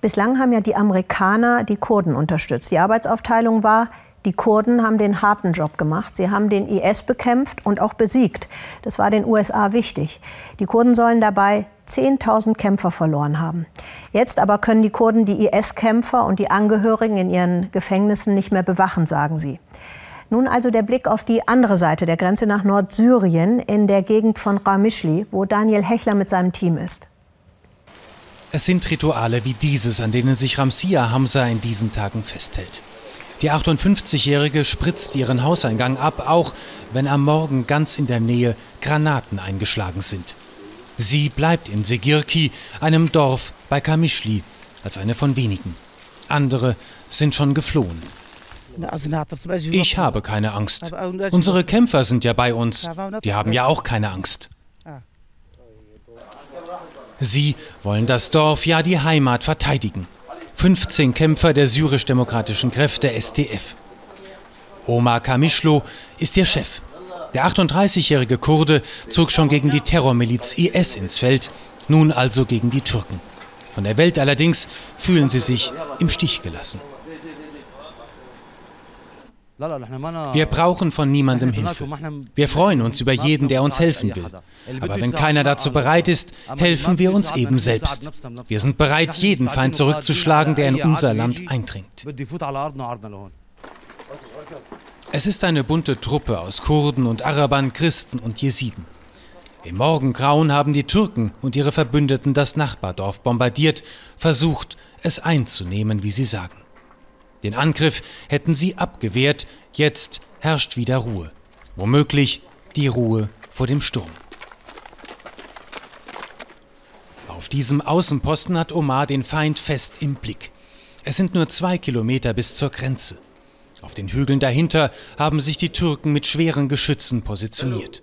Bislang haben ja die Amerikaner die Kurden unterstützt. Die Arbeitsaufteilung war, die Kurden haben den harten Job gemacht. Sie haben den IS bekämpft und auch besiegt. Das war den USA wichtig. Die Kurden sollen dabei 10.000 Kämpfer verloren haben. Jetzt aber können die Kurden die IS-Kämpfer und die Angehörigen in ihren Gefängnissen nicht mehr bewachen, sagen sie. Nun also der Blick auf die andere Seite der Grenze nach Nordsyrien in der Gegend von Ramischli, wo Daniel Hechler mit seinem Team ist. Es sind Rituale wie dieses, an denen sich Ramsia Hamza in diesen Tagen festhält. Die 58-Jährige spritzt ihren Hauseingang ab, auch wenn am Morgen ganz in der Nähe Granaten eingeschlagen sind. Sie bleibt in Segirki, einem Dorf bei Kamischli, als eine von wenigen. Andere sind schon geflohen. Ich habe keine Angst. Unsere Kämpfer sind ja bei uns. Die haben ja auch keine Angst. Sie wollen das Dorf, ja die Heimat verteidigen. 15 Kämpfer der syrisch-demokratischen Kräfte SDF. Omar Kamischlo ist ihr Chef. Der 38-jährige Kurde zog schon gegen die Terrormiliz IS ins Feld, nun also gegen die Türken. Von der Welt allerdings fühlen sie sich im Stich gelassen. Wir brauchen von niemandem Hilfe. Wir freuen uns über jeden, der uns helfen will. Aber wenn keiner dazu bereit ist, helfen wir uns eben selbst. Wir sind bereit, jeden Feind zurückzuschlagen, der in unser Land eindringt. Es ist eine bunte Truppe aus Kurden und Arabern, Christen und Jesiden. Im Morgengrauen haben die Türken und ihre Verbündeten das Nachbardorf bombardiert, versucht, es einzunehmen, wie sie sagen. Den Angriff hätten sie abgewehrt, jetzt herrscht wieder Ruhe. Womöglich die Ruhe vor dem Sturm. Auf diesem Außenposten hat Omar den Feind fest im Blick. Es sind nur zwei Kilometer bis zur Grenze. Auf den Hügeln dahinter haben sich die Türken mit schweren Geschützen positioniert.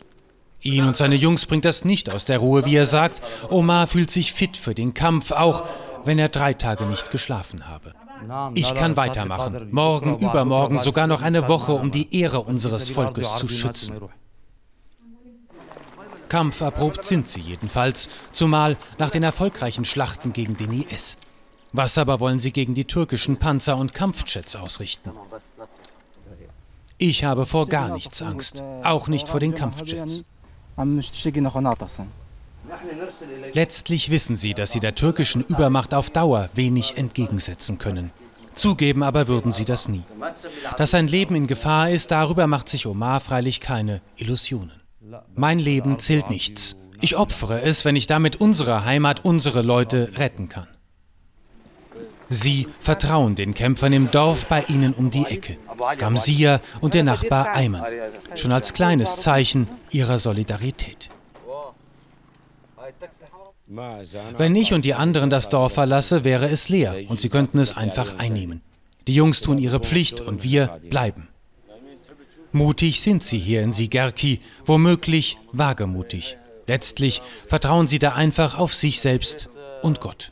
Ihn und seine Jungs bringt das nicht aus der Ruhe, wie er sagt. Omar fühlt sich fit für den Kampf, auch wenn er drei Tage nicht geschlafen habe. Ich kann weitermachen. Morgen, übermorgen, sogar noch eine Woche, um die Ehre unseres Volkes zu schützen. Kampferprobt sind sie jedenfalls, zumal nach den erfolgreichen Schlachten gegen den IS. Was aber wollen sie gegen die türkischen Panzer und Kampfjets ausrichten? Ich habe vor gar nichts Angst, auch nicht vor den Kampfjets. Letztlich wissen sie, dass sie der türkischen Übermacht auf Dauer wenig entgegensetzen können. Zugeben aber würden sie das nie. Dass sein Leben in Gefahr ist, darüber macht sich Omar freilich keine Illusionen. Mein Leben zählt nichts. Ich opfere es, wenn ich damit unsere Heimat, unsere Leute retten kann. Sie vertrauen den Kämpfern im Dorf bei ihnen um die Ecke, Gamsia und der Nachbar Ayman, schon als kleines Zeichen ihrer Solidarität. Wenn ich und die anderen das Dorf verlasse, wäre es leer und sie könnten es einfach einnehmen. Die Jungs tun ihre Pflicht und wir bleiben. Mutig sind sie hier in Sigerki, womöglich wagemutig. Letztlich vertrauen sie da einfach auf sich selbst und Gott.